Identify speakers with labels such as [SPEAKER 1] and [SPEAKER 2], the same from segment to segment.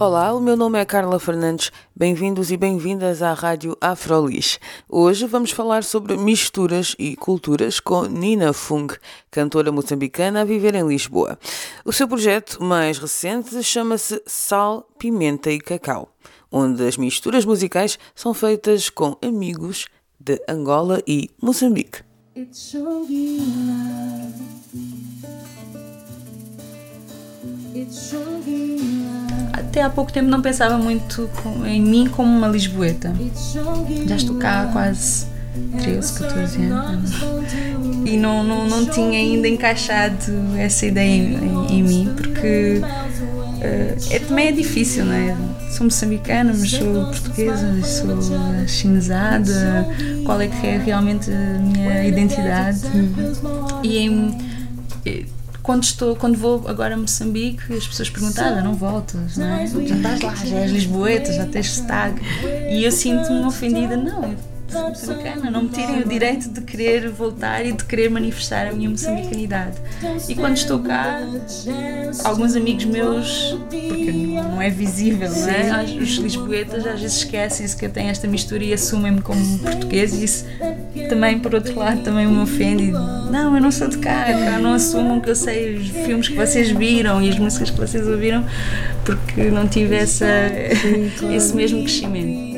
[SPEAKER 1] Olá, o meu nome é Carla Fernandes. Bem-vindos e bem-vindas à Rádio Afrolis. Hoje vamos falar sobre misturas e culturas com Nina Fung, cantora moçambicana a viver em Lisboa. O seu projeto mais recente chama-se Sal, Pimenta e Cacau, onde as misturas musicais são feitas com amigos de Angola e Moçambique. It's
[SPEAKER 2] até há pouco tempo não pensava muito em mim como uma lisboeta. Já estou cá há quase 13, 14 anos e não, não, não tinha ainda encaixado essa ideia em, em, em mim porque uh, é, também é difícil, não é? Sou moçambicana, mas sou portuguesa, sou chinesada. Qual é que é realmente a minha identidade? E em quando estou, quando vou agora a Moçambique, as pessoas perguntam, ah, não voltas, não é? Já estás lá, já és lisboeta, já tens sotaque. E eu sinto-me ofendida, não, moçambicana, não me tirem o direito de querer voltar e de querer manifestar a minha moçambicanidade. E quando estou cá, alguns amigos meus, porque não é visível, não é? Os lisboetas às vezes esquecem-se que eu tenho esta mistura e assumem-me como português e isso também, por outro lado, também me ofende. Não, eu não sou de cá, cá não assumam que eu sei os filmes que vocês viram e as músicas que vocês ouviram porque não tive essa, esse mesmo crescimento.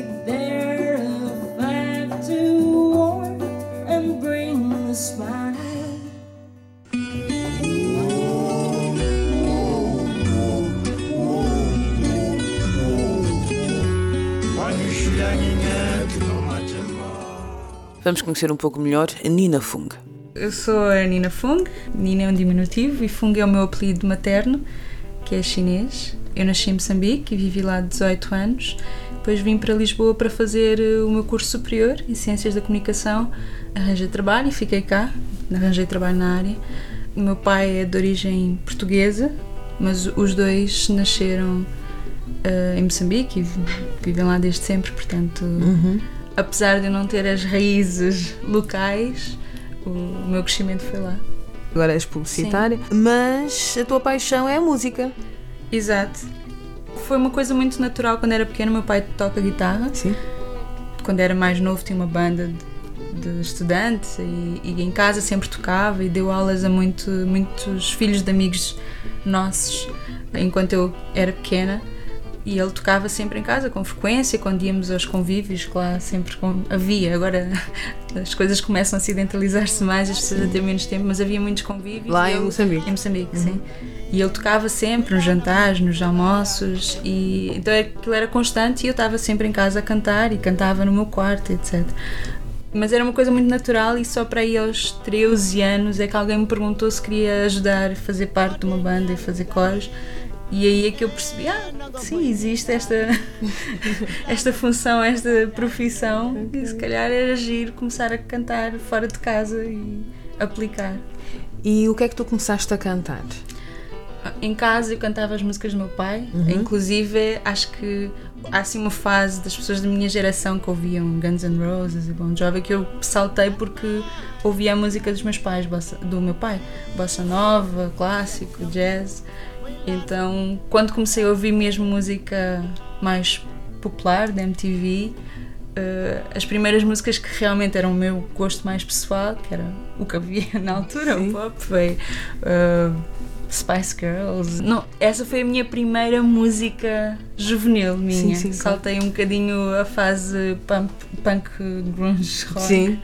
[SPEAKER 1] Vamos conhecer um pouco melhor a Nina Fung.
[SPEAKER 2] Eu sou a Nina Fung, Nina é um diminutivo e Fung é o meu apelido materno, que é chinês. Eu nasci em Moçambique e vivi lá 18 anos. Depois vim para Lisboa para fazer eh, o meu curso superior em Ciências da Comunicação. Arranjei trabalho e fiquei cá, arranjei trabalho na área. O meu pai é de origem portuguesa, mas os dois nasceram uh, em Moçambique e vivem lá desde sempre, portanto. Uhum apesar de eu não ter as raízes locais, o meu crescimento foi lá.
[SPEAKER 1] Agora és publicitária, Sim. mas a tua paixão é a música.
[SPEAKER 2] Exato. Foi uma coisa muito natural quando era pequena. Meu pai toca guitarra.
[SPEAKER 1] Sim.
[SPEAKER 2] Quando era mais novo, tinha uma banda de, de estudantes e, e, em casa sempre tocava e deu aulas a muito, muitos filhos de amigos nossos enquanto eu era pequena e ele tocava sempre em casa com frequência quando íamos aos convívios que lá sempre havia agora as coisas começam a acidentalizar-se mais as pessoas a ter menos tempo mas havia muitos convívios
[SPEAKER 1] lá em Moçambique.
[SPEAKER 2] em Moçambique uhum. sim. E ele tocava sempre nos jantares nos almoços e então aquilo era constante e eu estava sempre em casa a cantar e cantava no meu quarto etc mas era uma coisa muito natural e só para aí aos 13 anos é que alguém me perguntou se queria ajudar a fazer parte de uma banda e fazer coros e aí é que eu percebi, ah, sim, existe esta, esta função, esta profissão, e se calhar era agir, começar a cantar fora de casa e aplicar.
[SPEAKER 1] E o que é que tu começaste a cantar?
[SPEAKER 2] Em casa eu cantava as músicas do meu pai, uhum. inclusive acho que há assim uma fase das pessoas da minha geração que ouviam Guns N' Roses e Bon Jovi que eu saltei porque ouvia a música dos meus pais, do meu pai, bossa nova, clássico, jazz. Então, quando comecei a ouvir mesmo música mais popular da MTV, uh, eh, as primeiras músicas que realmente eram o meu gosto mais pessoal, que era o que havia na altura, Sim. o pop, foi uh, Spice Girls. Não, essa foi a minha primeira música juvenil minha. Sim, sim, Saltei um bocadinho a fase punk, punk grunge rock. Sim.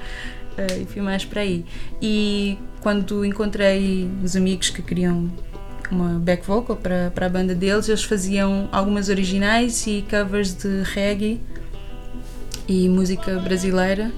[SPEAKER 2] Uh, e fui mais para aí. E quando encontrei os amigos que queriam uma back vocal para, para a banda deles. Eles faziam algumas originais e covers de reggae e música brasileira.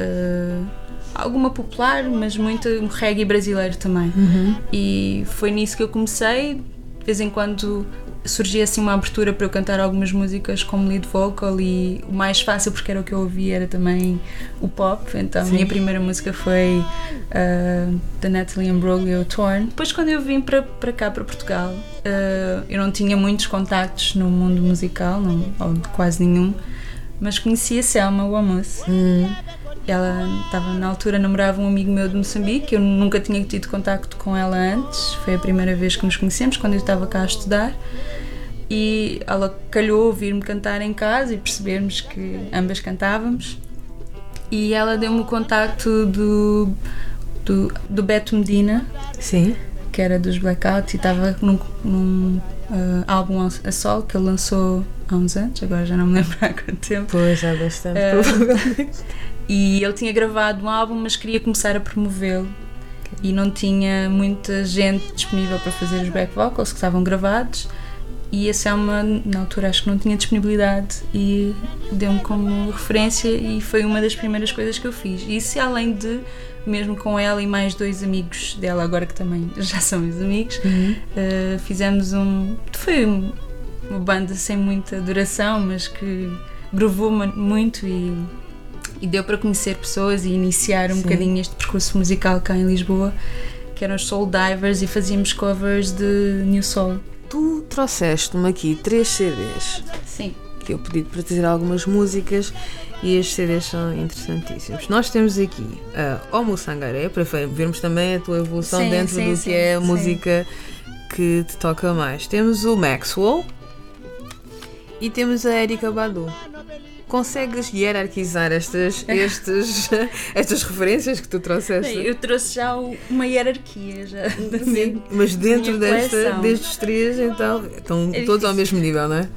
[SPEAKER 2] Uh, alguma popular, mas muito reggae brasileiro também. Uhum. E foi nisso que eu comecei. De vez em quando surgia assim uma abertura para eu cantar algumas músicas como lead vocal e o mais fácil porque era o que eu ouvia era também o pop então Sim. a minha primeira música foi uh, da Natalie Imbruglia Torn depois quando eu vim para, para cá para Portugal uh, eu não tinha muitos contactos no mundo musical não, ou quase nenhum mas conheci a Selma Wamus hum. Ela estava na altura namorava um amigo meu de Moçambique eu nunca tinha tido contacto com ela antes foi a primeira vez que nos conhecemos quando eu estava cá a estudar e ela calhou ouvir-me cantar em casa e percebermos que ambas cantávamos e ela deu-me o contacto do, do, do Beto Medina
[SPEAKER 1] Sim.
[SPEAKER 2] que era dos Blackout e estava num, num uh, álbum a sol que ele lançou há uns anos, agora já não me lembro há quanto tempo.
[SPEAKER 1] Pois, há bastante, uh, provavelmente.
[SPEAKER 2] E ele tinha gravado um álbum, mas queria começar a promovê-lo e não tinha muita gente disponível para fazer os back vocals que estavam gravados e a Selma na altura acho que não tinha disponibilidade e deu-me como referência e foi uma das primeiras coisas que eu fiz. Isso além de, mesmo com ela e mais dois amigos dela, agora que também já são meus amigos, uhum. uh, fizemos um. Foi uma banda sem muita duração, mas que gravou muito e, e deu para conhecer pessoas e iniciar um Sim. bocadinho este percurso musical cá em Lisboa, que eram os Soul Divers e fazíamos covers de New Soul.
[SPEAKER 1] Tu trouxeste-me aqui três CDs.
[SPEAKER 2] Sim.
[SPEAKER 1] Que eu pedi para trazer algumas músicas e estes CDs são interessantíssimos. Nós temos aqui a Homo Sangaré, para vermos também a tua evolução sim, dentro sim, do sim, que é a música que te toca mais. Temos o Maxwell e temos a Erika Badu consegues hierarquizar estas, estes, estas referências que tu trouxeste?
[SPEAKER 2] Eu trouxe já uma hierarquia já.
[SPEAKER 1] Sim, mas dentro desta, destes três, então, estão é todos ao mesmo nível, não é?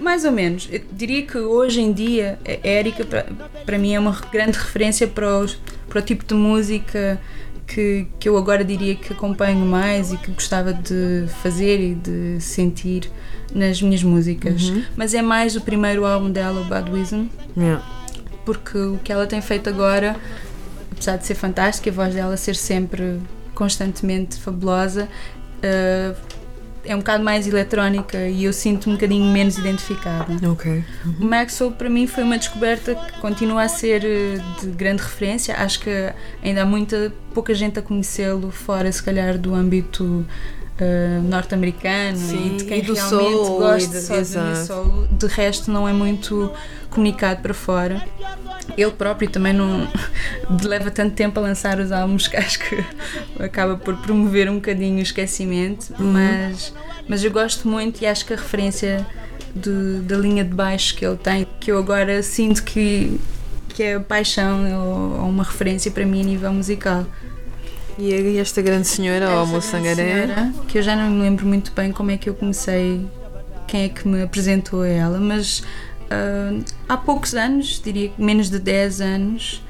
[SPEAKER 2] Mais ou menos. Eu diria que hoje em dia a Érica para, para mim é uma grande referência para, os, para o tipo de música que, que eu agora diria que acompanho mais e que gostava de fazer e de sentir nas minhas músicas. Uhum. Mas é mais o primeiro álbum dela, o Badwism.
[SPEAKER 1] Yeah.
[SPEAKER 2] Porque o que ela tem feito agora, apesar de ser fantástico, a voz dela ser sempre constantemente fabulosa, uh, é um bocado mais eletrónica e eu sinto um bocadinho menos identificada.
[SPEAKER 1] Ok.
[SPEAKER 2] Uhum. O Maxwell para mim foi uma descoberta que continua a ser eh, de grande referência. Acho que ainda há muita pouca gente a conhecê-lo fora se calhar do âmbito uh, norte-americano e de quem
[SPEAKER 1] e
[SPEAKER 2] realmente
[SPEAKER 1] soul,
[SPEAKER 2] gosta só de soul. De resto, não é muito comunicado para fora. Ele próprio também não leva tanto tempo a lançar os álbuns que acho que acaba por promover um bocadinho o esquecimento, uhum. mas, mas eu gosto muito e acho que a referência de, da linha de baixo que ele tem, que eu agora sinto que, que é paixão ou, ou uma referência para mim a nível musical.
[SPEAKER 1] E esta grande senhora, a Homo Sangaré?
[SPEAKER 2] Que eu já não me lembro muito bem como é que eu comecei, quem é que me apresentou a ela, mas uh, há poucos anos, diria menos de 10 anos,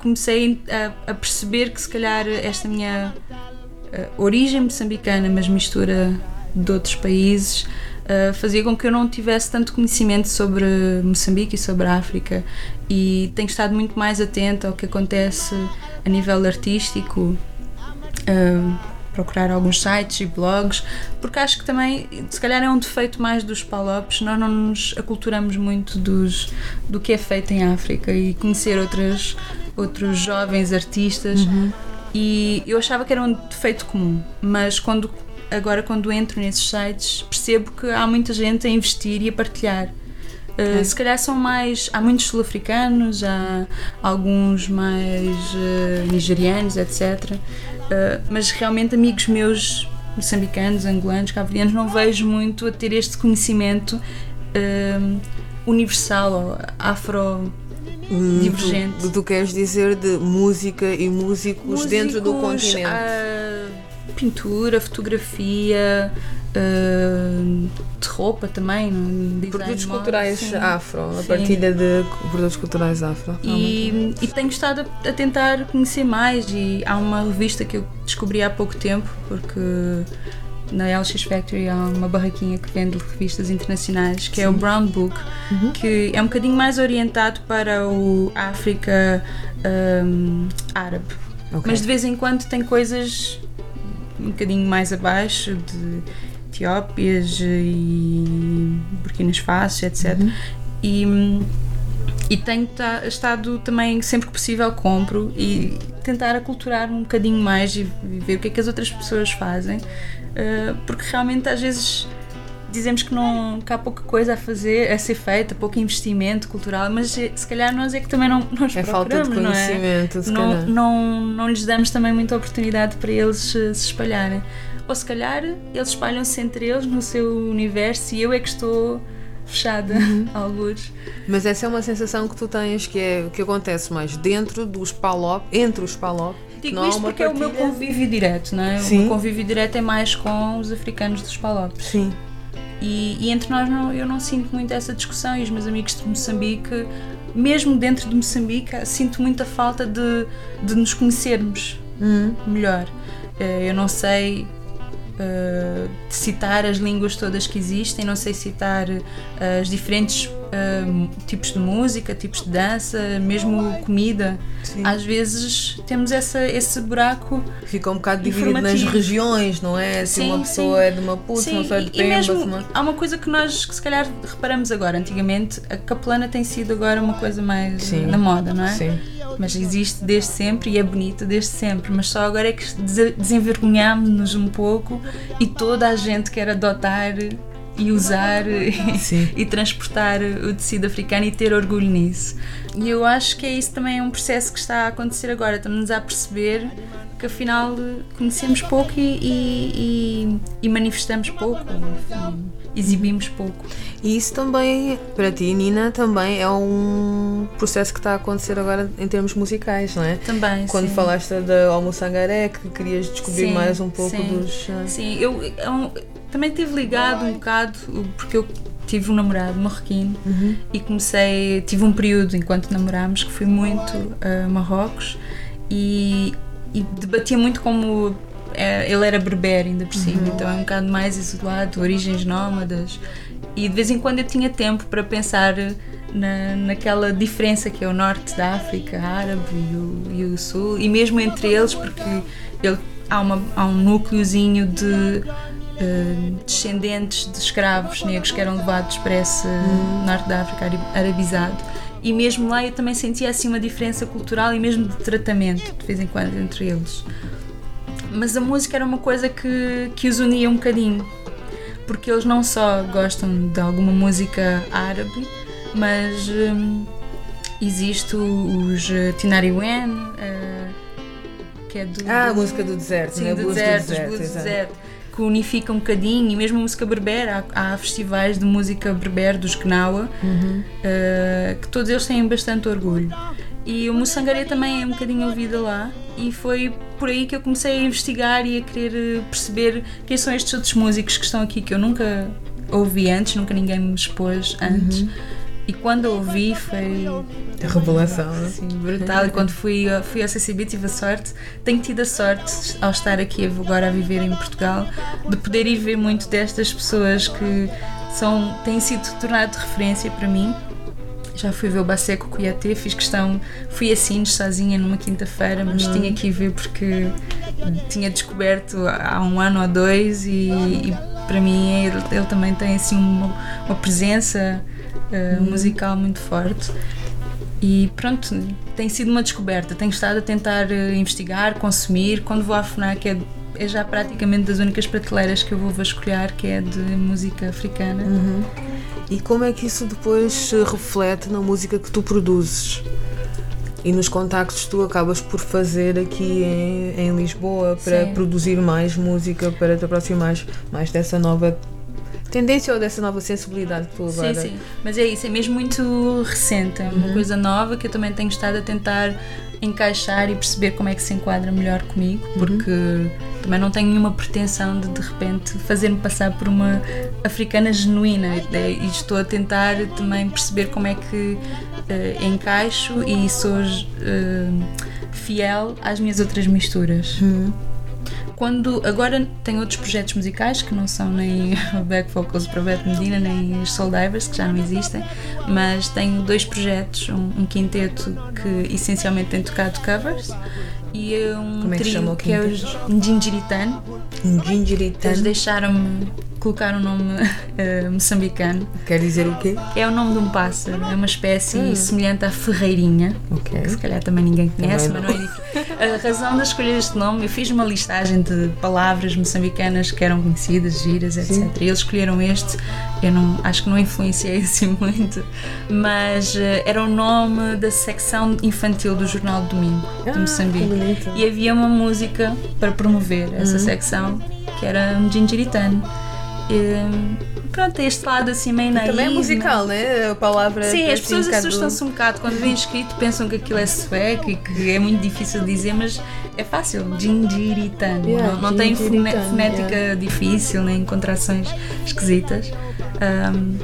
[SPEAKER 2] comecei a, a perceber que se calhar esta minha uh, origem moçambicana, mas mistura de outros países, uh, fazia com que eu não tivesse tanto conhecimento sobre Moçambique e sobre a África. E tenho estado muito mais atenta ao que acontece a nível artístico, uh, procurar alguns sites e blogs, porque acho que também, se calhar, é um defeito mais dos palopes, nós não nos aculturamos muito dos, do que é feito em África e conhecer outras, outros jovens artistas. Uhum. E eu achava que era um defeito comum, mas quando agora quando entro nesses sites percebo que há muita gente a investir e a partilhar Uh, se calhar são mais. Há muitos sul-africanos, há alguns mais uh, nigerianos, etc. Uh, eh, mas realmente, amigos meus moçambicanos, angolanos, cabo-verdianos, não vejo muito a ter este conhecimento universal ou afro-divergente.
[SPEAKER 1] Tu, tu queres dizer de música e músicos, músicos dentro do continente?
[SPEAKER 2] pintura, fotografia. Uh, de roupa também,
[SPEAKER 1] produtos culturais sim. afro, a partilha de produtos culturais afro.
[SPEAKER 2] E, e tenho estado a, tentar conhecer mais e há uma revista que eu descobri há pouco tempo, porque na LX Factory há uma barraquinha que vende revistas internacionais, que Sim. é o Brown Book, uhum. que é um bocadinho mais orientado para o África um, árabe. Okay. Mas de vez em quando tem coisas um bocadinho mais abaixo de Etiópias e Burkinas Faso, etc. Uhum. E, e tenho estado também, sempre que possível, compro e tentar aculturar um bocadinho mais e ver o que é que as outras pessoas fazem, uh, porque realmente às vezes dizemos que, não, que há pouca coisa a fazer, a ser feita, pouco investimento cultural, mas se calhar nós é que também não nós
[SPEAKER 1] é falta de conhecimento,
[SPEAKER 2] não, é? não, não, não lhes damos também muita oportunidade para eles se espalharem. Ou se calhar eles espalham-se entre eles no seu universo e eu é que estou fechada, uhum. alguns.
[SPEAKER 1] Mas essa é uma sensação que tu tens que é o que acontece mais dentro dos PALOP, entre os PALOP.
[SPEAKER 2] Digo não isto porque partilha... é o meu convívio direto, não é? Sim. O meu convívio direto é mais com os africanos dos PALOP.
[SPEAKER 1] Sim.
[SPEAKER 2] E, e, entre nós não, eu não sinto muito essa discussão e os meus amigos de Moçambique, mesmo dentro de Moçambique, sinto muita falta de, de nos conhecermos uhum. melhor. Eh, eu não sei uh, citar as línguas todas que existem, não sei citar uh, as diferentes uh, tipos de música, tipos de dança, mesmo comida. Sim. Às vezes temos essa, esse buraco.
[SPEAKER 1] Fica um bocado dividido nas regiões, não é? Se sim, uma pessoa sim. é de Maputo, uma pessoa é de Pemba. E mesmo,
[SPEAKER 2] uma... há uma coisa que nós, que se calhar, reparamos agora. Antigamente, a capelana tem sido agora uma coisa mais na moda, não é?
[SPEAKER 1] Sim
[SPEAKER 2] mas existe desde sempre e é bonita desde sempre. Mas só agora é que desenvergonhámos-nos um pouco e toda a gente quer adotar e usar e transportar o tecido africano e ter orgulho nisso. E eu acho que é isso também é um processo que está a acontecer agora. Estamos a perceber que afinal conhecemos pouco e, e, e manifestamos pouco, enfim, exibimos pouco.
[SPEAKER 1] E isso também, para ti, Nina, também é um processo que está a acontecer agora em termos musicais, não é?
[SPEAKER 2] Também.
[SPEAKER 1] Quando
[SPEAKER 2] sim.
[SPEAKER 1] falaste da Almo Sangaré, que querias descobrir sim, mais um pouco
[SPEAKER 2] sim.
[SPEAKER 1] dos.
[SPEAKER 2] Uh... Sim, eu, eu também tive ligado um bocado, porque eu tive um namorado marroquino uhum. e comecei, tive um período enquanto namorámos que fui muito a Marrocos e, e debatia muito como é, ele era berber ainda por cima, uhum. então é um bocado mais isolado, origens nómadas e de vez em quando eu tinha tempo para pensar na, naquela diferença que é o norte da África, árabe e o, e o sul, e mesmo entre eles, porque ele, há, uma, há um núcleozinho de descendentes de escravos negros que eram levados para esse uhum. norte da África arabizado. E mesmo lá eu também sentia assim uma diferença cultural e mesmo de tratamento, de vez em quando, entre eles. Mas a música era uma coisa que, que os unia um bocadinho porque eles não só gostam de alguma música árabe, mas hum, existe os uh, Tinariwen, uh, que é do.
[SPEAKER 1] Ah, a música do deserto,
[SPEAKER 2] sim,
[SPEAKER 1] né?
[SPEAKER 2] do deserto, do deserto, do deserto que unifica um bocadinho, e mesmo a música berber, há, há festivais de música berber dos Gnawa, uhum. uh, que todos eles têm bastante orgulho. E o Mussangaré também é um bocadinho ouvida lá, e foi por aí que eu comecei a investigar e a querer eh, perceber quem são estes outros músicos que estão aqui que eu nunca ouvi antes, nunca ninguém me expôs antes. Uhum. E quando ouvi foi.
[SPEAKER 1] A revelação.
[SPEAKER 2] Sim, brutal. E quando fui, fui ao CCB tive a sorte, tenho tido a sorte, ao estar aqui agora a viver em Portugal, de poder ir ver muito destas pessoas que são, têm sido tornado de referência para mim já fui ver o Baseco Cuiaté, fiz questão, fui assim sozinha numa quinta-feira, mas uhum. tinha que ir ver porque tinha descoberto há um ano ou dois e, e para mim ele, ele, também tem assim uma, uma presença uh, uhum. musical muito forte. E pronto, tem sido uma descoberta. Tenho estado a tentar uh, investigar, consumir. Quando vou à FNAC é, é, já praticamente das únicas prateleiras que eu vou vasculhar, que é de música africana.
[SPEAKER 1] Uhum. E como é que isso depois se reflete na música que tu produzes? E nos contactos que tu acabas por fazer aqui em, em Lisboa para Sim. produzir mais música, para te aproximar mais dessa nova tendência ou dessa nova sensibilidade que tu agora.
[SPEAKER 2] Sim, sim. Mas é isso, é mesmo muito recente, é uma uhum. coisa nova que eu também tenho estado a tentar encaixar e perceber como é que se enquadra melhor comigo, uhum. porque uhum. também não tenho nenhuma pretensão de de repente fazer-me passar por uma africana genuína e estou a tentar também perceber como é que uh, encaixo e sou uh, fiel às minhas outras misturas.
[SPEAKER 1] Uhum
[SPEAKER 2] quando agora tenho outros projetos musicais que não são nem o Back Vocals para Beto Medina nem os Soul Divers que já não existem mas tenho dois projetos um, um quinteto que essencialmente tem tocado covers e um
[SPEAKER 1] Como é que
[SPEAKER 2] trio que é o Gingiritano
[SPEAKER 1] Gingeritano.
[SPEAKER 2] Eles deixaram-me colocar um nome uh, moçambicano.
[SPEAKER 1] Quer dizer o quê?
[SPEAKER 2] É o nome de um pássaro. É uma espécie hum. semelhante à ferreirinha.
[SPEAKER 1] Okay.
[SPEAKER 2] Que se calhar também ninguém conhece, também mas não. é A razão de escolher este nome, eu fiz uma listagem de palavras moçambicanas que eram conhecidas, giras, etc. Sim. E eles escolheram este. Eu não, acho que não influenciei assim muito, mas uh, era o nome da secção infantil do Jornal do Domingo ah, de Moçambique. E havia uma música para promover essa uhum. secção que era um. E, pronto, este lado assim meio naíve.
[SPEAKER 1] Também é musical, né? A palavra.
[SPEAKER 2] Sim, as pessoas assustam-se um bocado quando vêm escrito, pensam que aquilo é sueco e que é muito difícil de dizer, mas é fácil. Gingiritano. Yeah, não, não tem fonética yeah. difícil, nem contrações esquisitas. Um,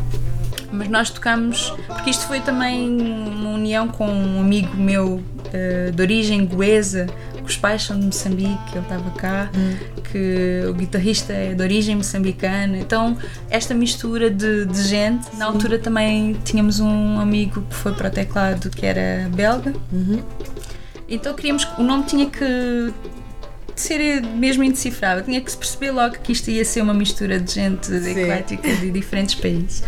[SPEAKER 2] mas nós tocamos, porque isto foi também uma união com um amigo meu uh, de origem goesa, os pais são de Moçambique, ele estava cá, hum. que o guitarrista é de origem moçambicana. Então, esta mistura de, de gente, Sim. na altura também tínhamos um amigo que foi para o teclado que era belga.
[SPEAKER 1] Uhum.
[SPEAKER 2] Então queríamos, o nome tinha que ser mesmo indecifrável. Tinha que se perceber logo que isto ia ser uma mistura de gente eclética de diferentes países.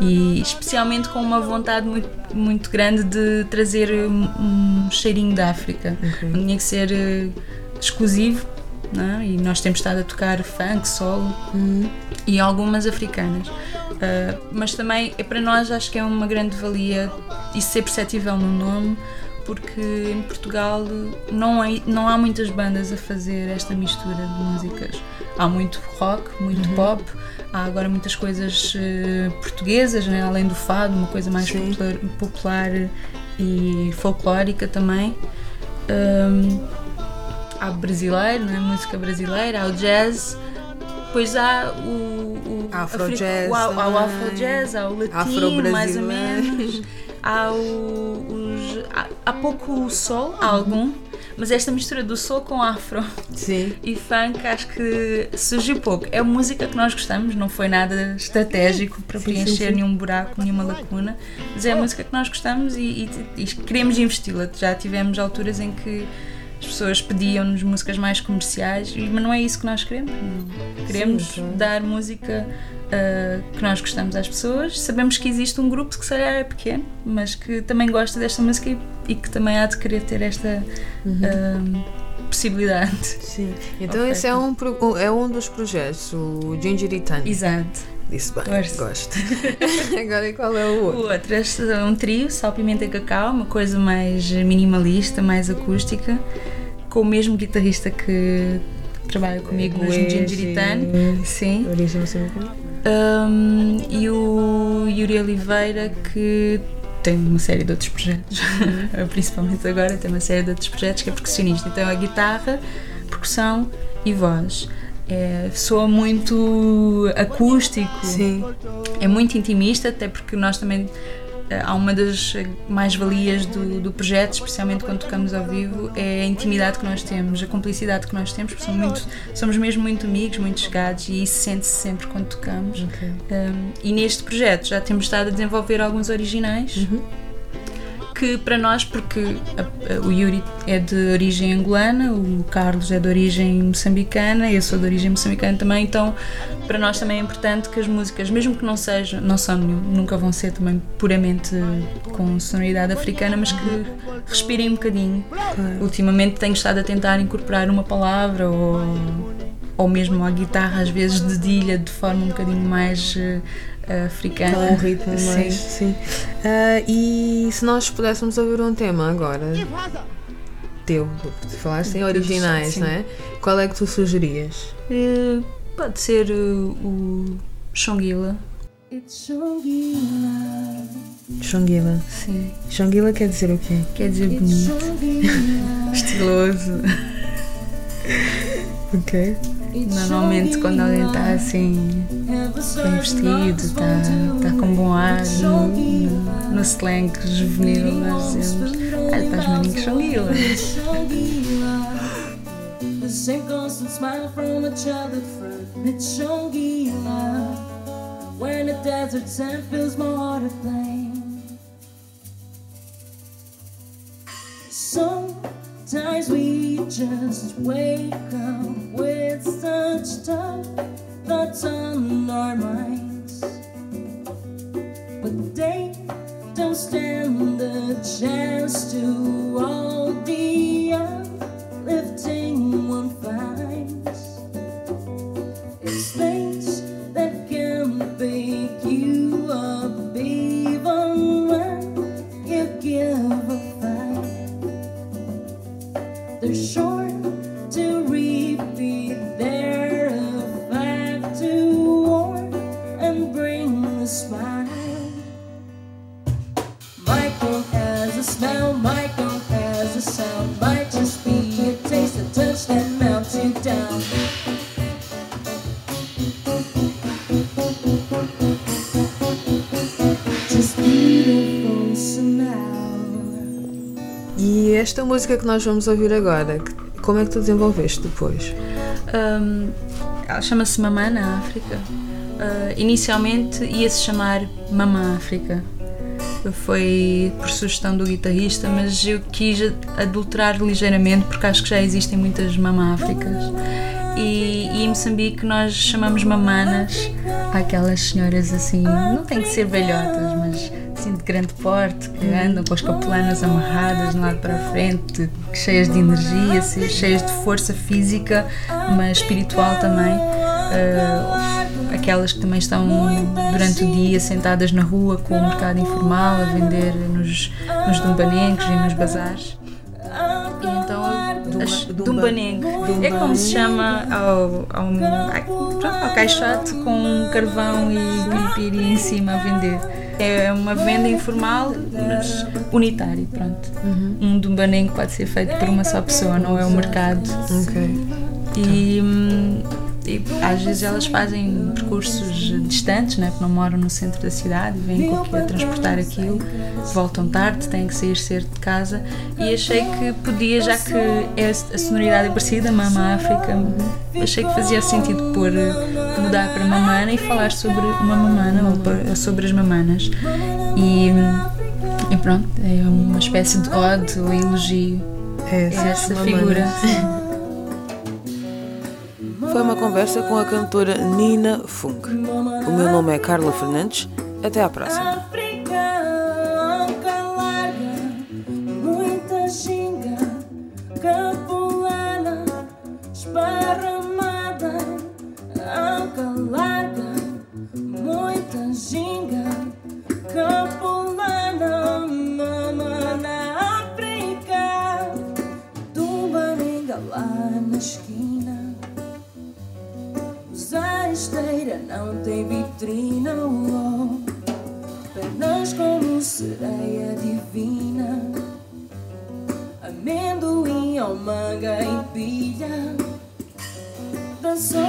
[SPEAKER 2] E especialmente com uma vontade muito, muito grande de trazer um, um cheirinho da África. Okay. Tinha que ser uh, exclusivo. É? E nós temos estado a tocar funk, solo
[SPEAKER 1] uhum.
[SPEAKER 2] e algumas africanas. Uh, mas também é para nós acho que é uma grande valia isso ser perceptível no nome porque em Portugal não há, não há muitas bandas a fazer esta mistura de músicas. Há muito rock, muito uhum. pop, há agora muitas coisas uh, portuguesas, né? além do fado, uma coisa mais popular, popular, e folclórica também. Um, há brasileiro, né? música brasileira, há o jazz. Depois há o, o
[SPEAKER 1] afro-jazz,
[SPEAKER 2] o, o, o afro-jazz, há o latino, mais ou menos. há o, os, há, há pouco sol, há algum, mas esta mistura do soul com afro
[SPEAKER 1] Sim.
[SPEAKER 2] e funk acho que surgiu pouco. É música que nós gostamos, não foi nada estratégico para sim, preencher sim. nenhum buraco, nenhuma lacuna, mas é a música que nós gostamos e, e, e queremos investi-la. Já tivemos alturas em que as pessoas pediam-nos músicas mais comerciais, mas não é isso que nós queremos. Queremos dar música uh, que nós gostamos às pessoas. Sabemos que existe um grupo que se calhar é pequeno, mas que também gosta desta música e, e que também há de querer ter esta uhum. uh, possibilidade.
[SPEAKER 1] Sim, então esse é um, é um dos projetos, o Gingeritano.
[SPEAKER 2] Exato.
[SPEAKER 1] Disse bem, Gosto. gosto. Agora qual é o outro?
[SPEAKER 2] O outro é um trio, sal, pimenta e cacau, uma coisa mais minimalista, mais acústica, com o mesmo guitarrista que trabalha comigo no Gingeritano. Sim. Um, e o Yuri Oliveira, que tem uma série de outros projetos, uhum. principalmente agora, tem uma série de outros projetos que é percussionista. Então a guitarra, percussão e voz. É, soa muito acústico,
[SPEAKER 1] Sim.
[SPEAKER 2] é muito intimista, até porque nós também há uma das mais-valias do, do, projeto, especialmente quando tocamos ao vivo, é a intimidade que nós temos, a cumplicidade que nós temos, porque somos, muito, somos mesmo muito amigos, muito chegados e isso sente-se sempre quando tocamos.
[SPEAKER 1] Okay.
[SPEAKER 2] Um, e neste projeto já temos estado a desenvolver alguns originais.
[SPEAKER 1] Uhum
[SPEAKER 2] que para nós, porque a, a, o Yuri é de origem angolana, o Carlos é de origem moçambicana, eu sou de origem moçambicana também, então para nós também é importante que as músicas, mesmo que não sejam, não são, nunca vão ser também puramente com sonoridade africana, mas que respirem um bocadinho.
[SPEAKER 1] Claro.
[SPEAKER 2] Ultimamente tenho estado a tentar incorporar uma palavra ou, ou mesmo a guitarra, às vezes dedilha de forma um bocadinho mais uh, africana.
[SPEAKER 1] Com um ritmo sim. mais. Sim. Uh, e se nós pudéssemos ouvir um tema agora teu, tu falaste em originais, não é? Qual é que tu sugerias?
[SPEAKER 2] Uh, pode ser uh, o Xonguila.
[SPEAKER 1] Xonguila.
[SPEAKER 2] Sim.
[SPEAKER 1] Xonguila quer dizer o quê?
[SPEAKER 2] Quer dizer bonito. Estiloso.
[SPEAKER 1] ok.
[SPEAKER 2] Normalmente quando alguém está assim bem vestido, está, está com bom ar no, no, slang juvenil, nós dizemos ah, estás maninho Shongila. When the desert sand fills my heart of. Sometimes we
[SPEAKER 3] just wake up with such tough thoughts on our minds. Smell, Michael has a sound. Might just be a taste, a touch that melts you down. Just beautiful somehow.
[SPEAKER 1] E esta música que nós vamos ouvir agora, como é que tu desenvolveste depois?
[SPEAKER 2] Um, ela chama-se Mamã na África. Uh, inicialmente ia-se chamar Mamã África. Foi por sugestão do guitarrista, mas eu quis adulterar ligeiramente porque acho que já existem muitas Mamã Áfricas. E, e em Moçambique nós chamamos mamanas àquelas senhoras assim, não tem que ser velhotas, mas assim de grande porte, que andam com as capulanas amarradas de um lado para a frente, cheias de energia, cheias de força física, mas espiritual também. Ah, aquelas que também estão durante o dia sentadas na rua com o mercado informal a vender nos, nos dumbanengos e nos bazares. E então as
[SPEAKER 1] Dumba-
[SPEAKER 2] dumbaneng é como se chama ao, ao, ao caixote com um carvão e piripiri em cima a vender. É uma venda informal, mas unitária, pronto. Um dumbaneng pode ser feito por uma só pessoa, não é o mercado.
[SPEAKER 1] Ok.
[SPEAKER 2] E, hum, e às vezes elas fazem percursos distantes, né, que não moram no centro da cidade, vêm com a transportar aquilo, voltam tarde, têm que sair cedo de casa. E achei que podia, já que é, a sonoridade é parecida, Mama África, achei que fazia sentido pôr, mudar para mamana e falar sobre uma mamana ou sobre as mamanas. E, e pronto, é uma espécie de ode ou elogio
[SPEAKER 1] É,
[SPEAKER 2] a
[SPEAKER 1] sabes,
[SPEAKER 2] essa
[SPEAKER 1] mamana.
[SPEAKER 3] Foi uma conversa com a cantora Nina Funk. O meu nome é Carla Fernandes. Até à próxima.
[SPEAKER 4] Não tem vitrina, oh. Pernas como sereia divina Amendoim ou manga em pilha Dançou,